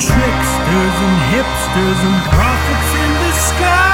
tricksters and hipsters and prophets in disguise.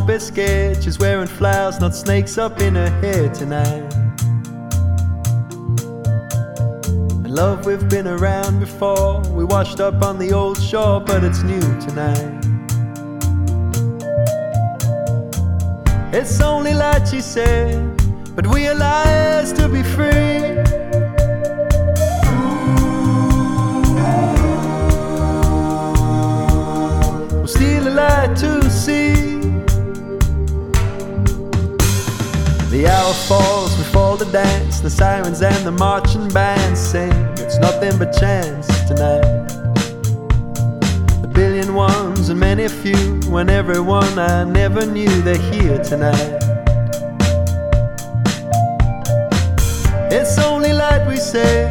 old biscuit. She's wearing flowers, not snakes up in her hair tonight. And love, we've been around before. We washed up on the old shore, but it's new tonight. It's only light, she said, but we are liars to be free. to see dance, the sirens and the marching bands sing. It's nothing but chance tonight. A billion ones and many few, when everyone I never knew they're here tonight. It's only light we say,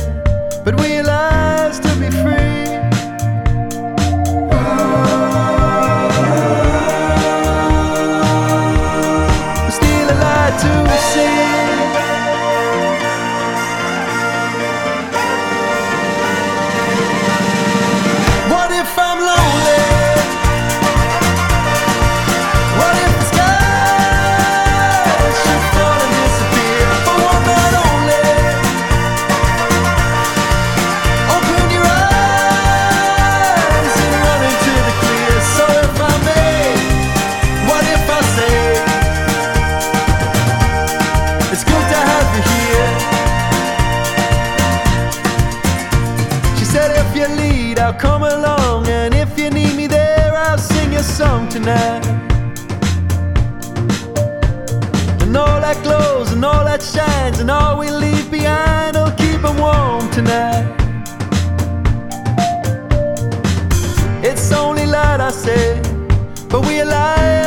but we realize to be free. tonight. And all that glows and all that shines and all we leave behind will keep them warm tonight. It's only light, I say, but we're alive.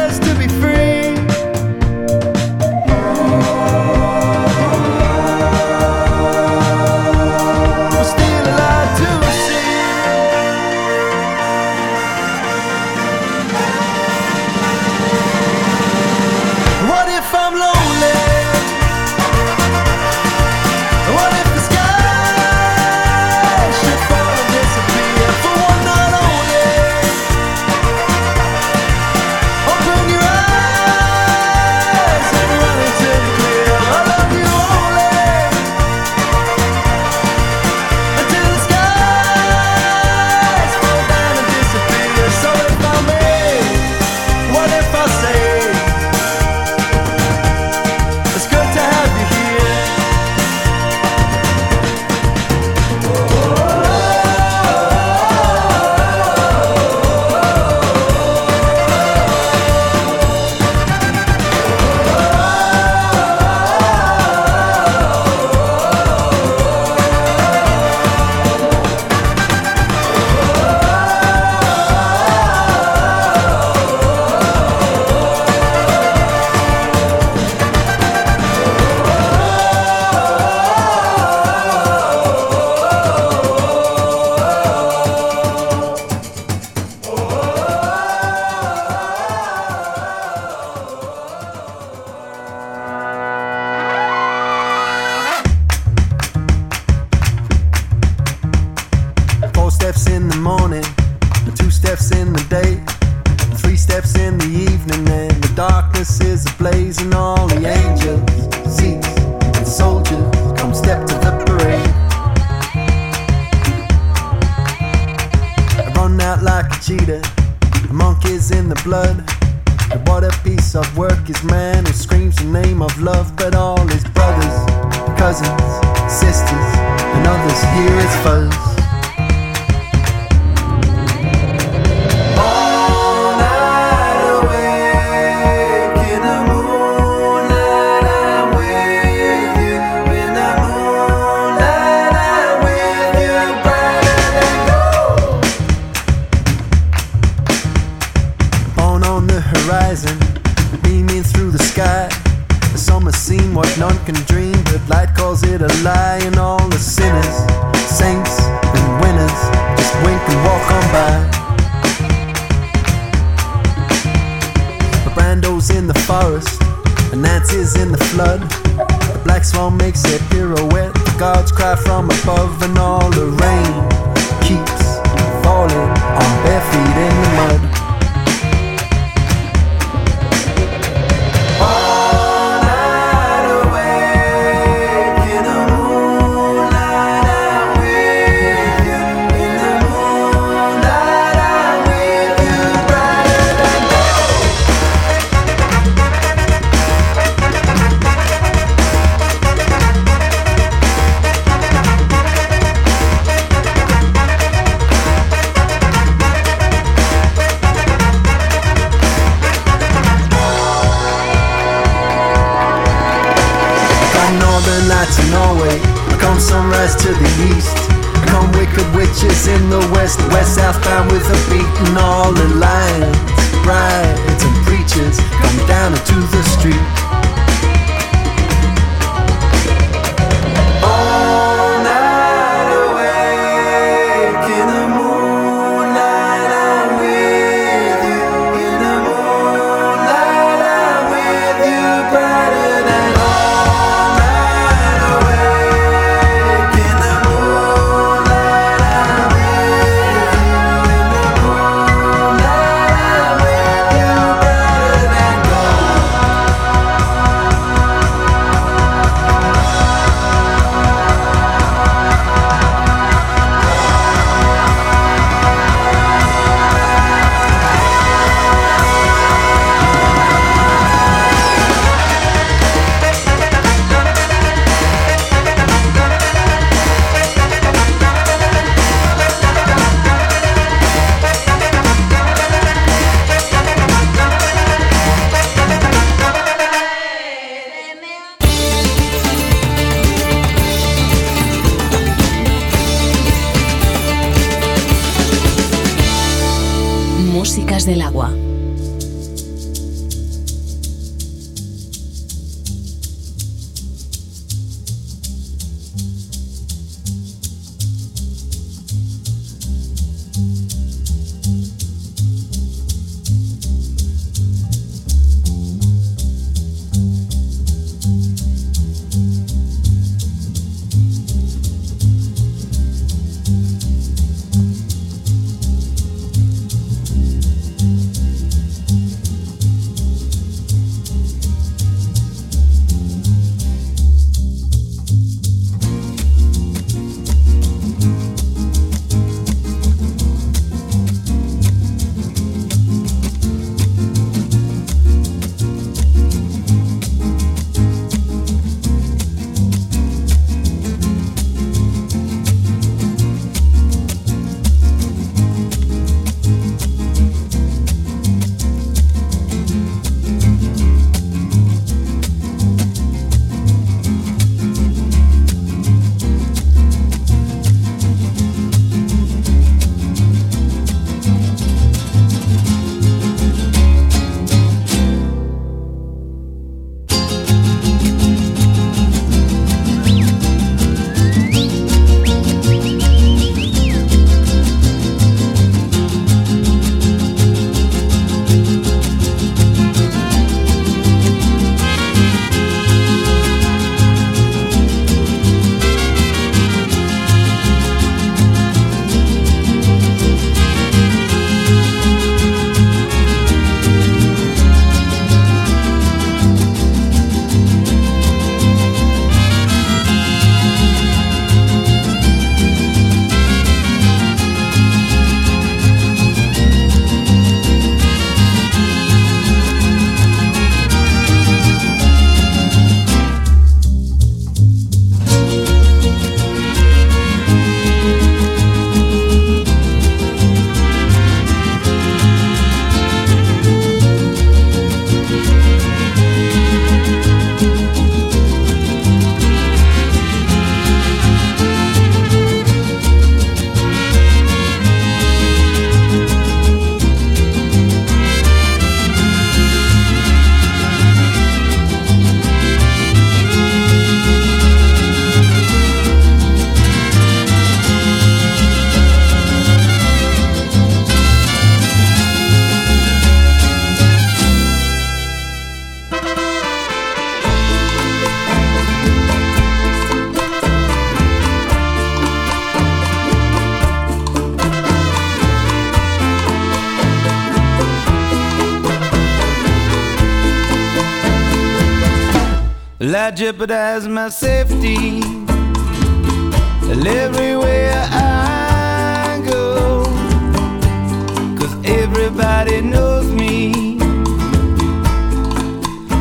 I jeopardize my safety. Everywhere I go, cause everybody knows me.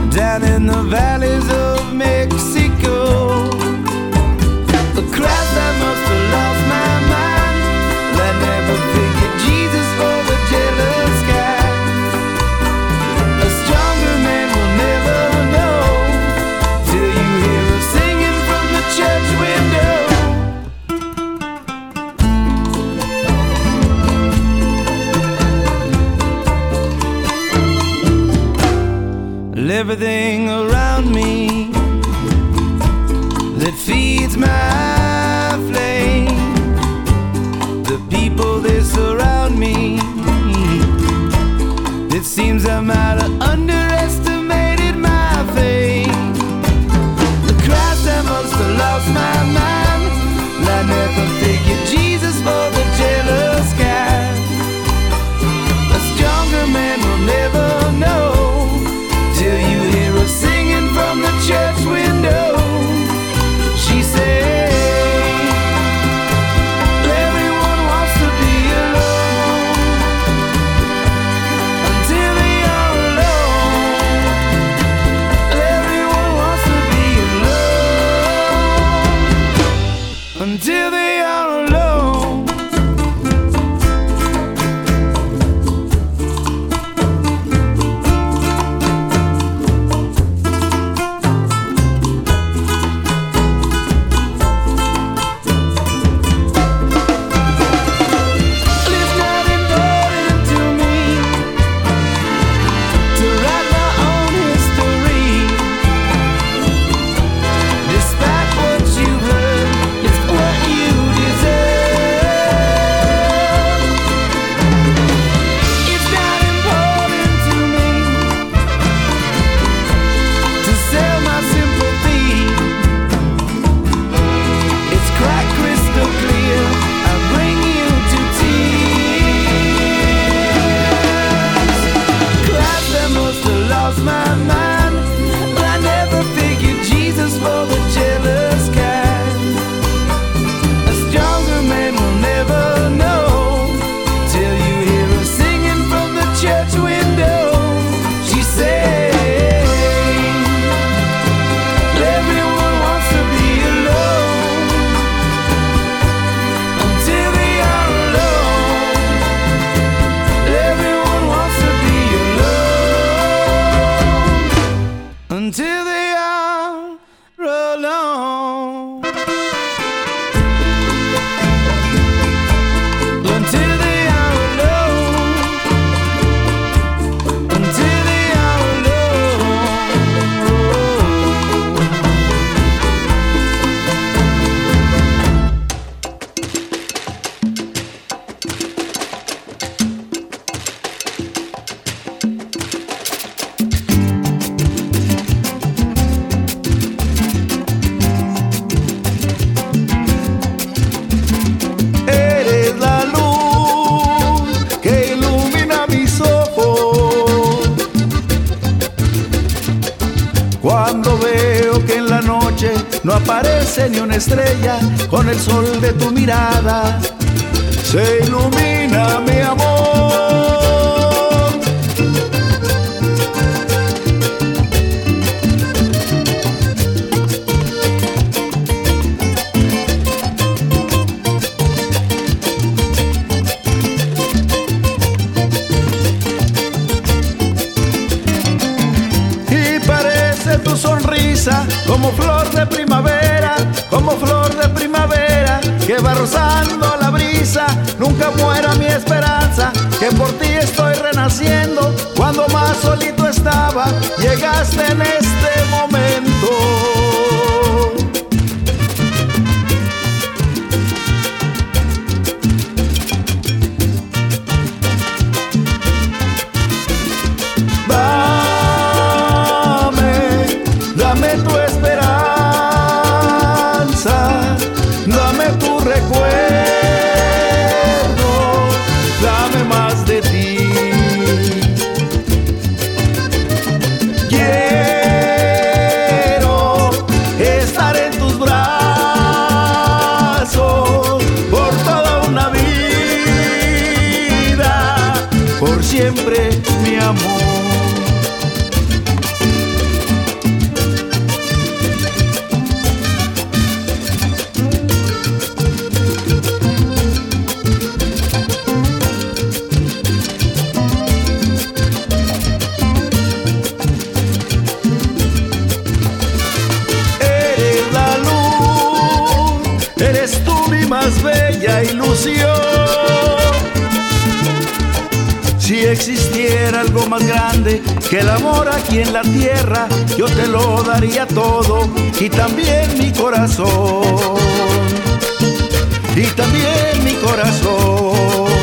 Down in the valleys of Mexico, Everything around me that feeds my flame, the people that surround me. It seems I might have underestimated my fame. The Christ I must have lost my mind. I never figured Jesus for the aparece ni una estrella con el sol de tu mirada. Se ilumina mi amor. Va rozando la brisa. Nunca muera mi esperanza, que por ti estoy renaciendo. Cuando más solito estaba, llegaste en este momento. Que el amor aquí en la tierra, yo te lo daría todo y también mi corazón. Y también mi corazón.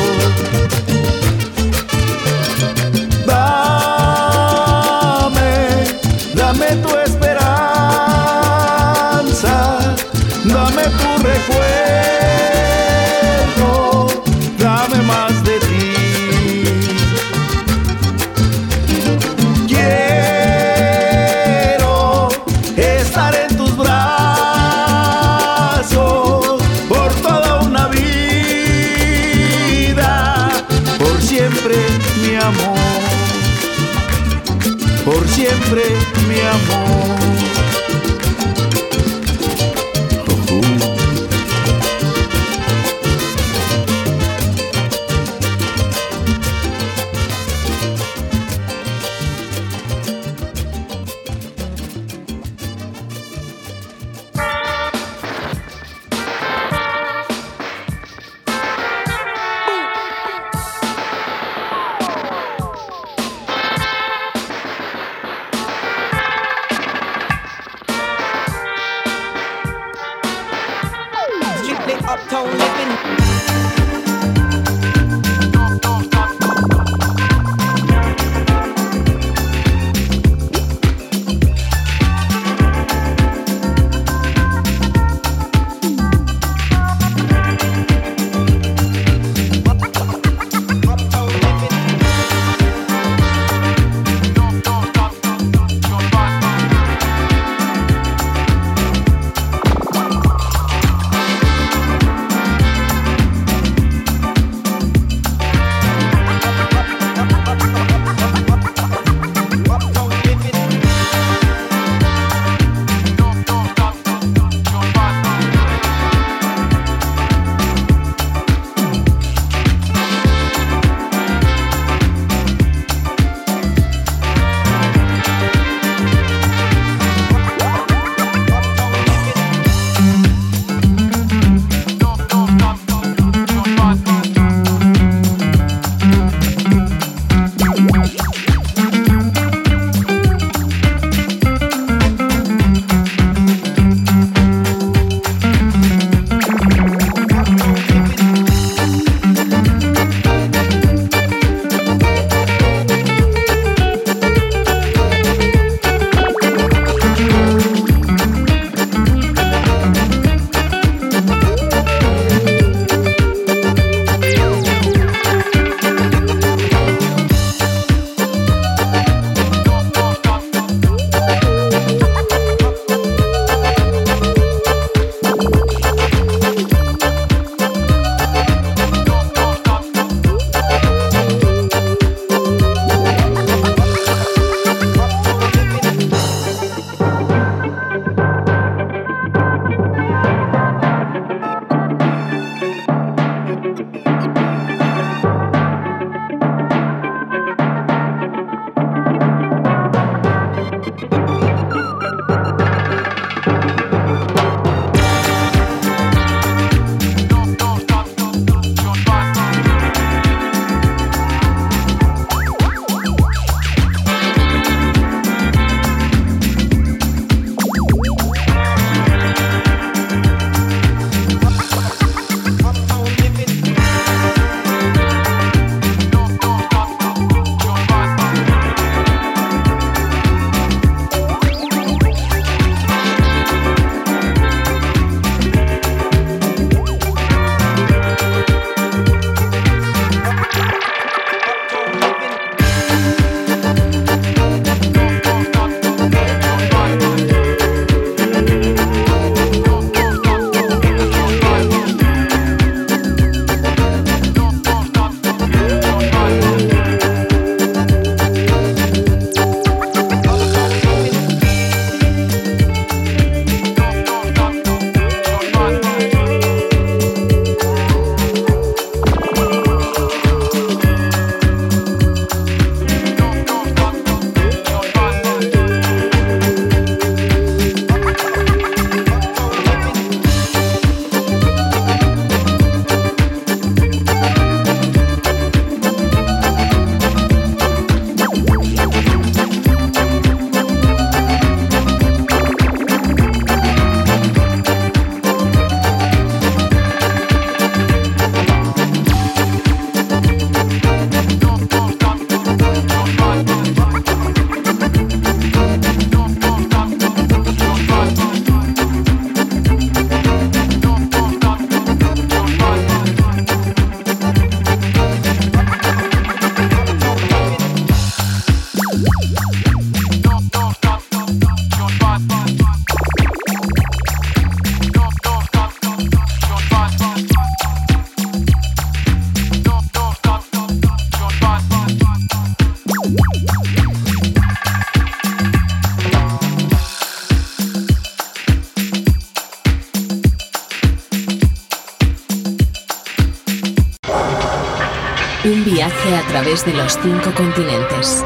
Cinco continentes.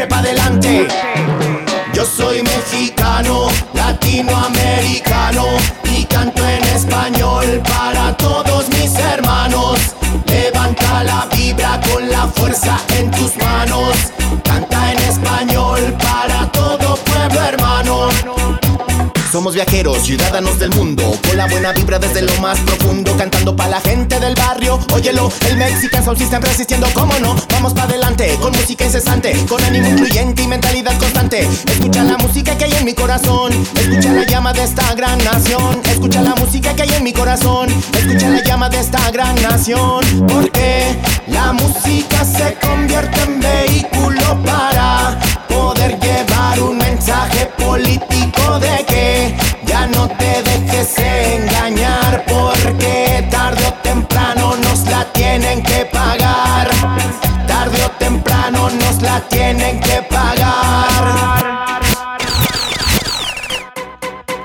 Siempre para adelante. Viajeros, ciudadanos del mundo, con la buena vibra desde lo más profundo, cantando para la gente del barrio. Óyelo, el Mexican Soul System resistiendo, cómo no. Vamos para adelante, con música incesante, con ánimo incluyente y mentalidad constante. Escucha la música que hay en mi corazón, escucha la llama de esta gran nación. Escucha la música que hay en mi corazón, escucha la llama de esta gran nación. Porque la música se convierte en vehículo para llevar un mensaje político de que ya no te dejes engañar porque tarde o temprano nos la tienen que pagar. Tarde o temprano nos la tienen que pagar.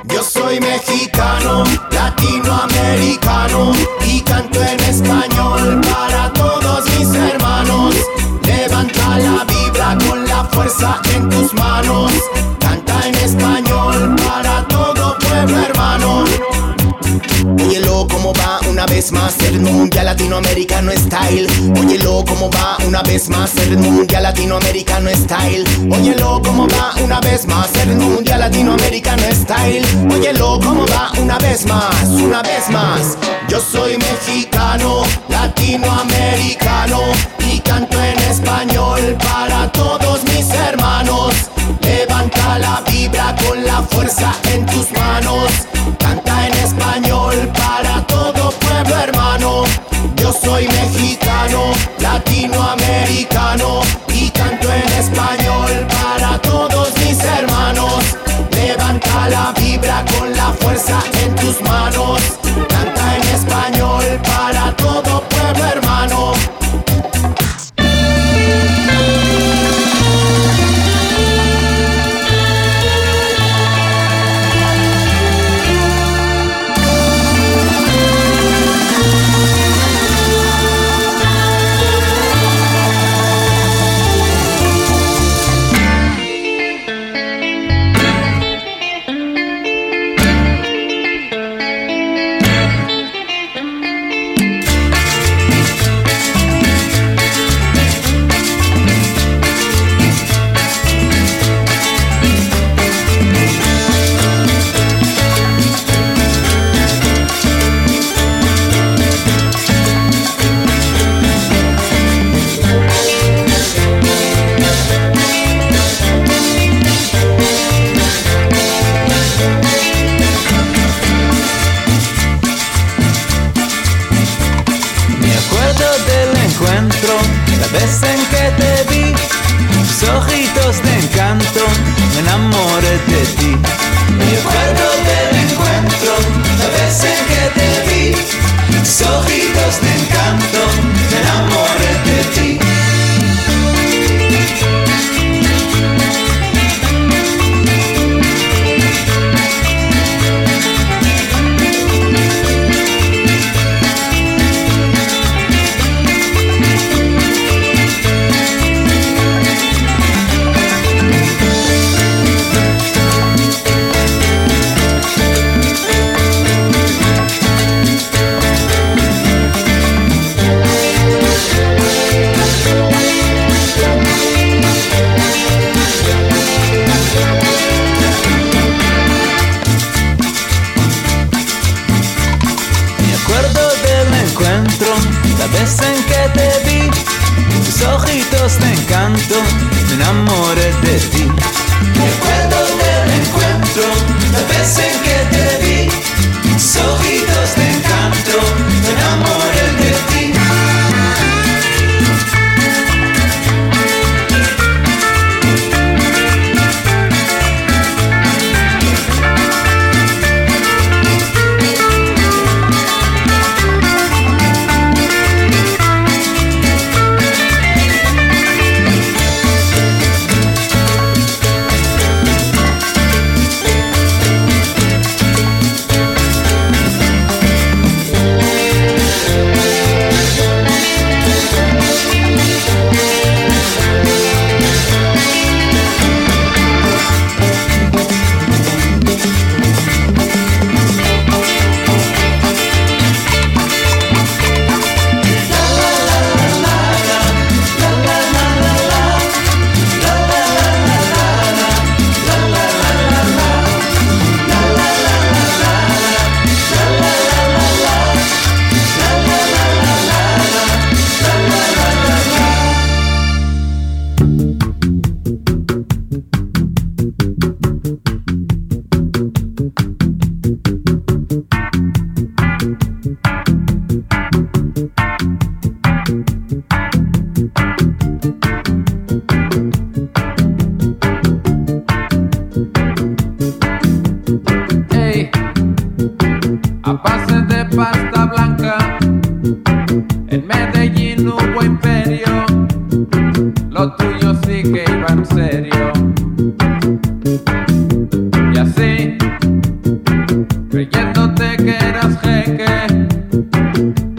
Yo soy mexicano, latinoamericano y canto en español fuerza en tus manos. Canta en español para todo pueblo hermano. Óyelo como va una vez más el mundial latinoamericano style. Óyelo como va una vez más el mundial latinoamericano style. Óyelo como va una vez más el mundial latinoamericano style. Óyelo como va una vez más, una vez más. Yo soy mexicano, latinoamericano y canto en español para todos mis hermanos. Levanta la vibra con la fuerza en tus manos. Canta en español para todo pueblo hermano. Yo soy mexicano, latinoamericano y canto en español para todos mis hermanos. Levanta la vibra con la fuerza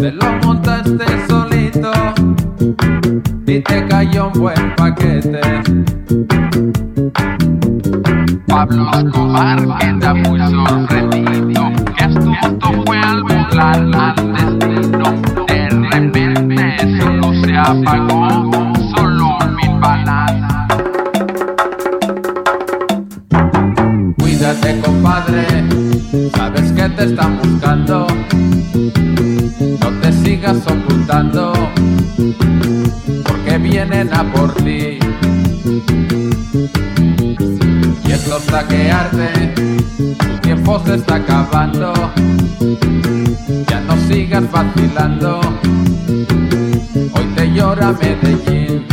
Te lo montaste solito y te cayó un buen paquete. Pablo Escobar queda muy sorprendido. Esto fue al volar antes del no. De repente eso no se apagó, solo mi palabra. Cuídate, compadre. Sabes que te están buscando no te sigas ocultando, porque vienen a por ti. Y es esto saquearte, tu tiempo se está acabando, ya no sigas vacilando, hoy te llora Medellín.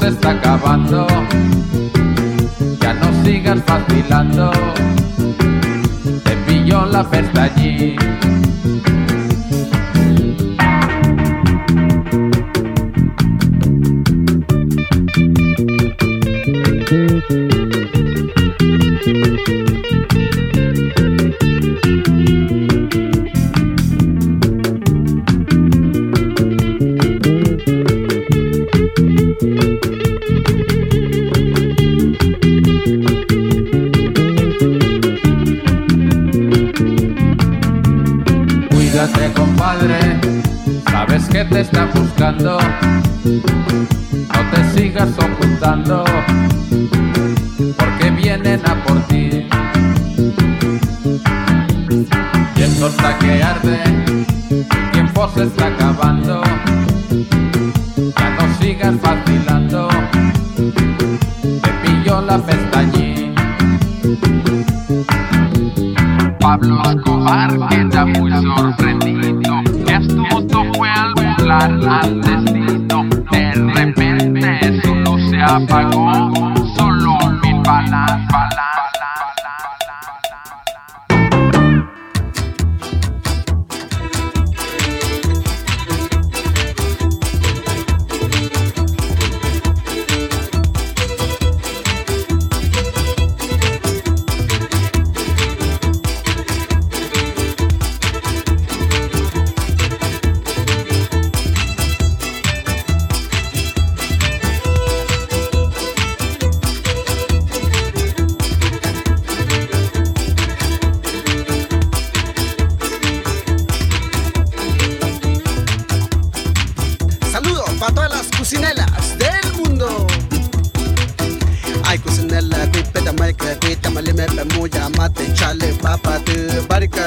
se está acabando. Ya no sigas vacilando. Te pilló la pestañín.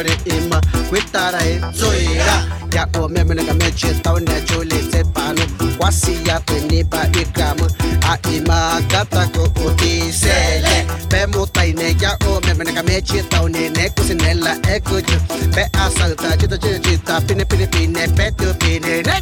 tare ima kwitara e zoira. Ya omeme na kameche taone chole te pano kwasi ya penipa ikama a ima katako otisele pe mutaine ya omeme me kameche taone ne kusinela ekuju pe asalta chita chita pine pine pine pe tu pine ne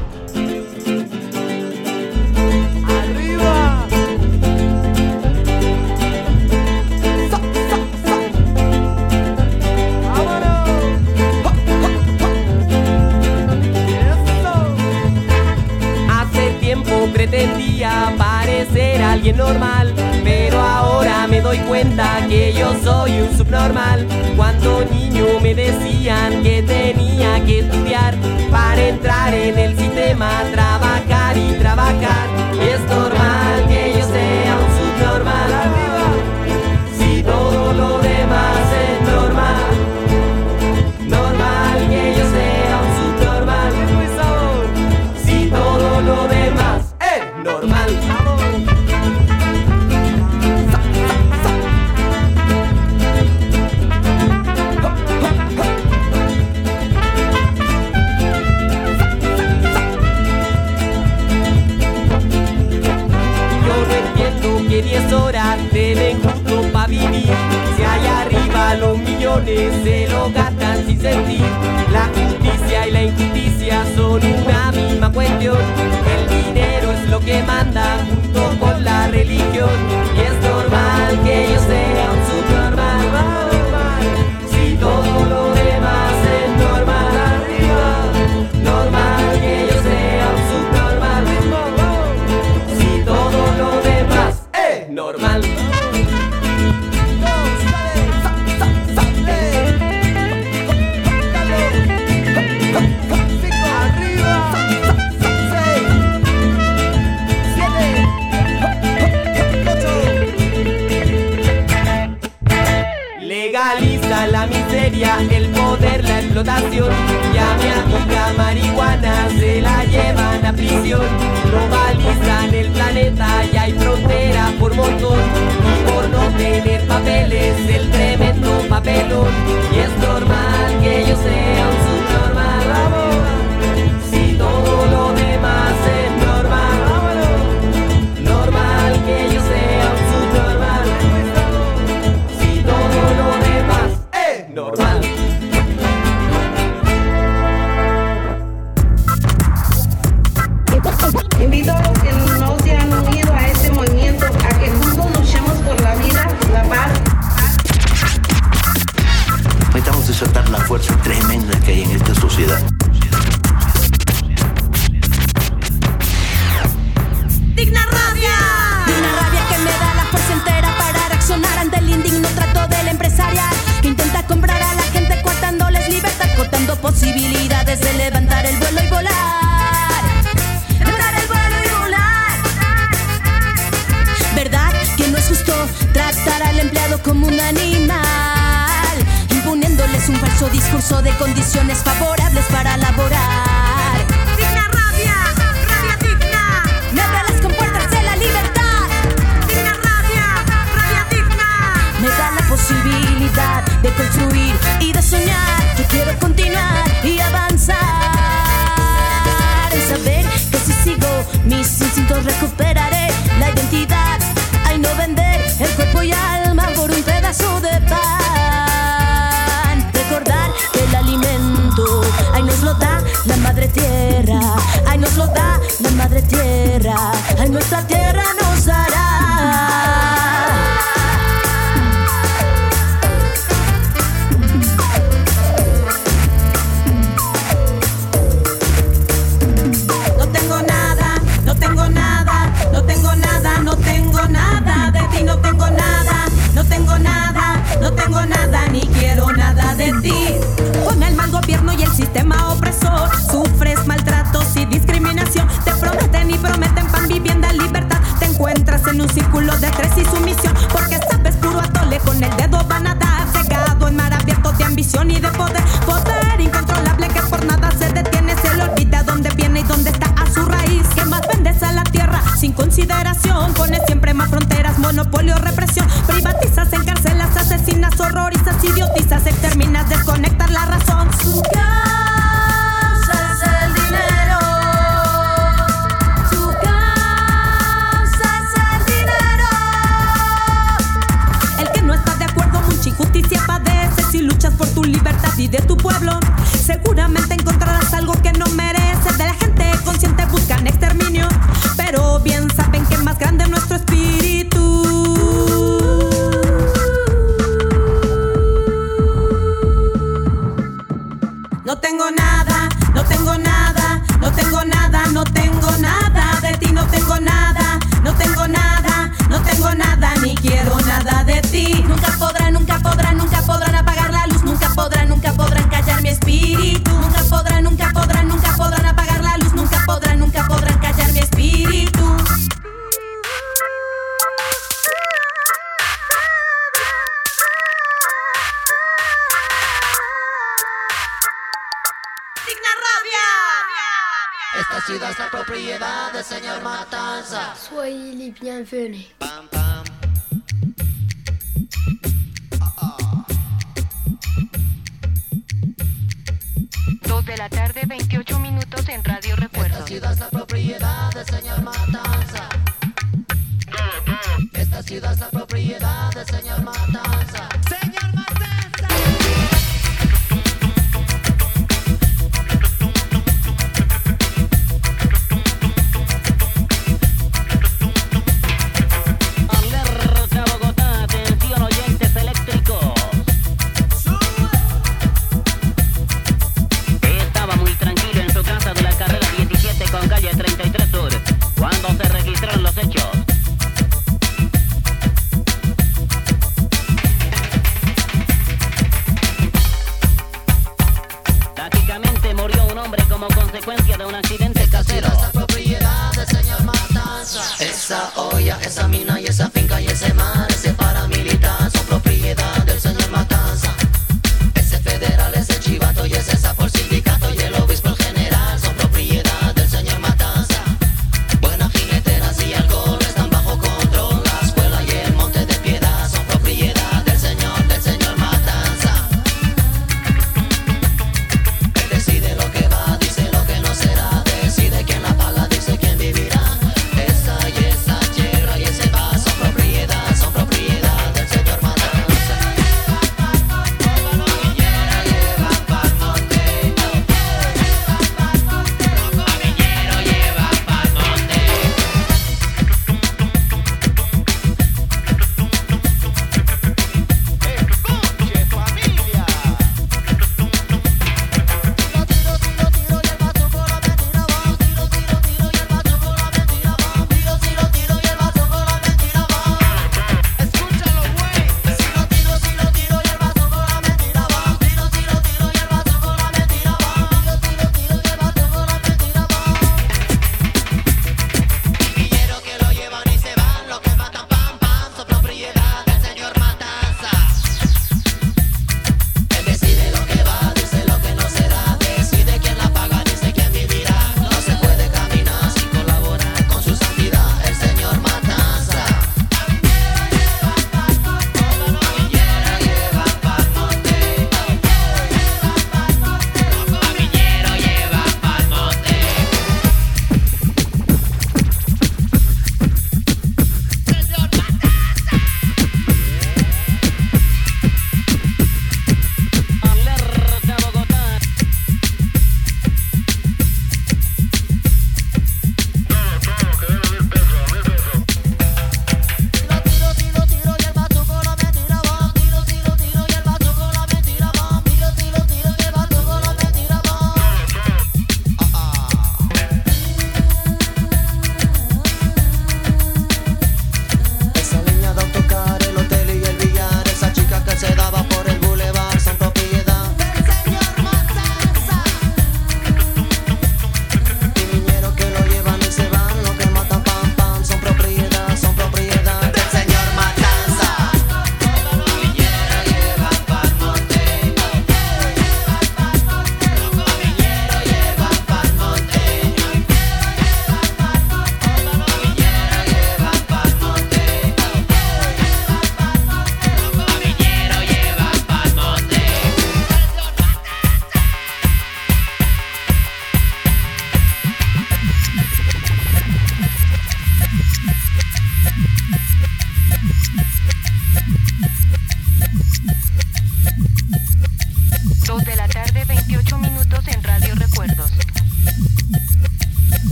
Parecer alguien normal, pero ahora me doy cuenta que yo soy un subnormal. Cuando niño me decían que tenía que estudiar para entrar en el sistema, trabajar y trabajar. Es normal que yo sea se lo gastan sin sentir. La justicia y la injusticia son una misma cuestión. El dinero es lo que manda junto con la religión. El poder, la explotación. Y a mi amiga marihuana se la llevan a prisión. Globalizan el planeta y hay fronteras por montón. Y por no tener papeles, el tremendo papelón. Y es normal que yo sea un subnormal. Como un animal? Imponiéndoles un falso discurso de condiciones favorables para laborar. Digna rabia, rabia digna. Me abre las compuertas de la libertad. Digna rabia, rabia digna. Me da la posibilidad de construir y de soñar. Yo quiero continuar y avanzar. Saber que si sigo mis instintos recuperaré tierra. Ay, nos lo da la madre tierra. Ay, nuestra tierra nos hará. No tengo nada, no tengo nada, no tengo nada, no tengo nada de ti, no tengo nada, no tengo nada, no tengo nada, ni quiero círculo de estrés y sumisión, porque sabes puro atole con el dedo van a dar, cegado en mar abierto de ambición y de poder, poder incontrolable que por nada se detiene, se le olvida dónde viene y dónde está a su raíz. Que más vendes a la tierra sin consideración, pones siempre más fronteras, monopolio, represión, privatizas, encarcelas, asesinas, horrorizas, idiotizas, exterminas, desconectar así de tu pueblo. bienvenue. yes, I mean I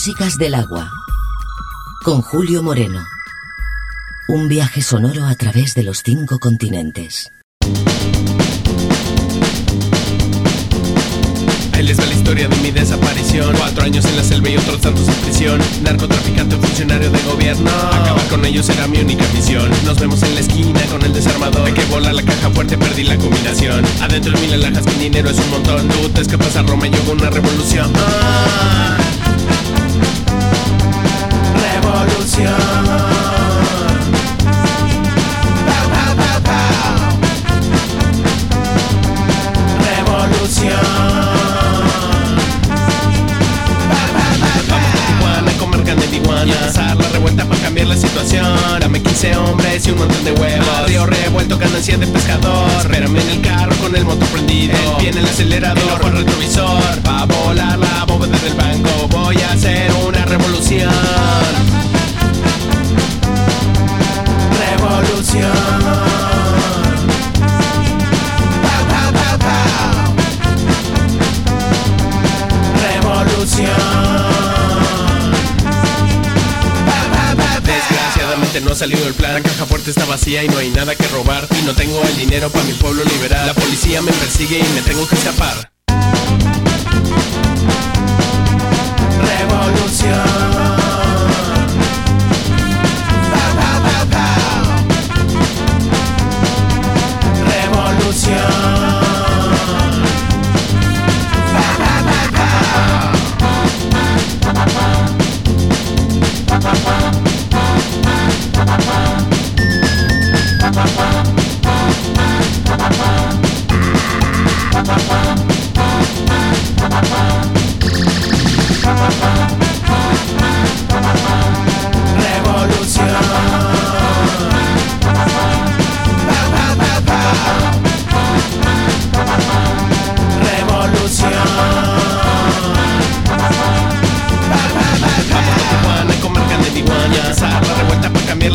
Músicas del agua. Con Julio Moreno. Un viaje sonoro a través de los cinco continentes. Les va la historia de mi desaparición Cuatro años en la selva y otros tantos en prisión Narcotraficante, funcionario de gobierno Acabar con ellos era mi única misión Nos vemos en la esquina con el desarmador Hay que volar la caja fuerte, perdí la combinación Adentro de mil alhajas, mi dinero es un montón Tú te escapas a Roma y yo hago una revolución Ah. Retrovisor. Va a volar la bóveda del banco. Voy a hacer una revolución Revolución no ha salido el plan. La caja fuerte está vacía y no hay nada que robar. Y no tengo el dinero para mi pueblo liberar La policía me persigue y me tengo que escapar. Revolución. Revolución Bye.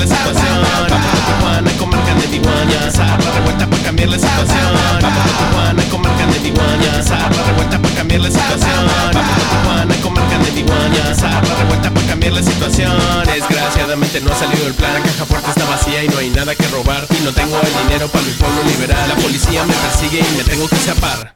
La situación. Vamos a Tijuana a comer carne de iguana y empezar la revuelta para cambiar la situación. Vamos a Tijuana a comer carne de iguana y empezar la revuelta para cambiar la situación. Vamos a Tijuana a comer carne de iguana y empezar la revuelta para cambiar la situación. Desgraciadamente no ha salido el plan. La caja fuerte está vacía y no hay nada que robar. Y no tengo el dinero para mi pueblo liberar La policía me persigue y me tengo que escapar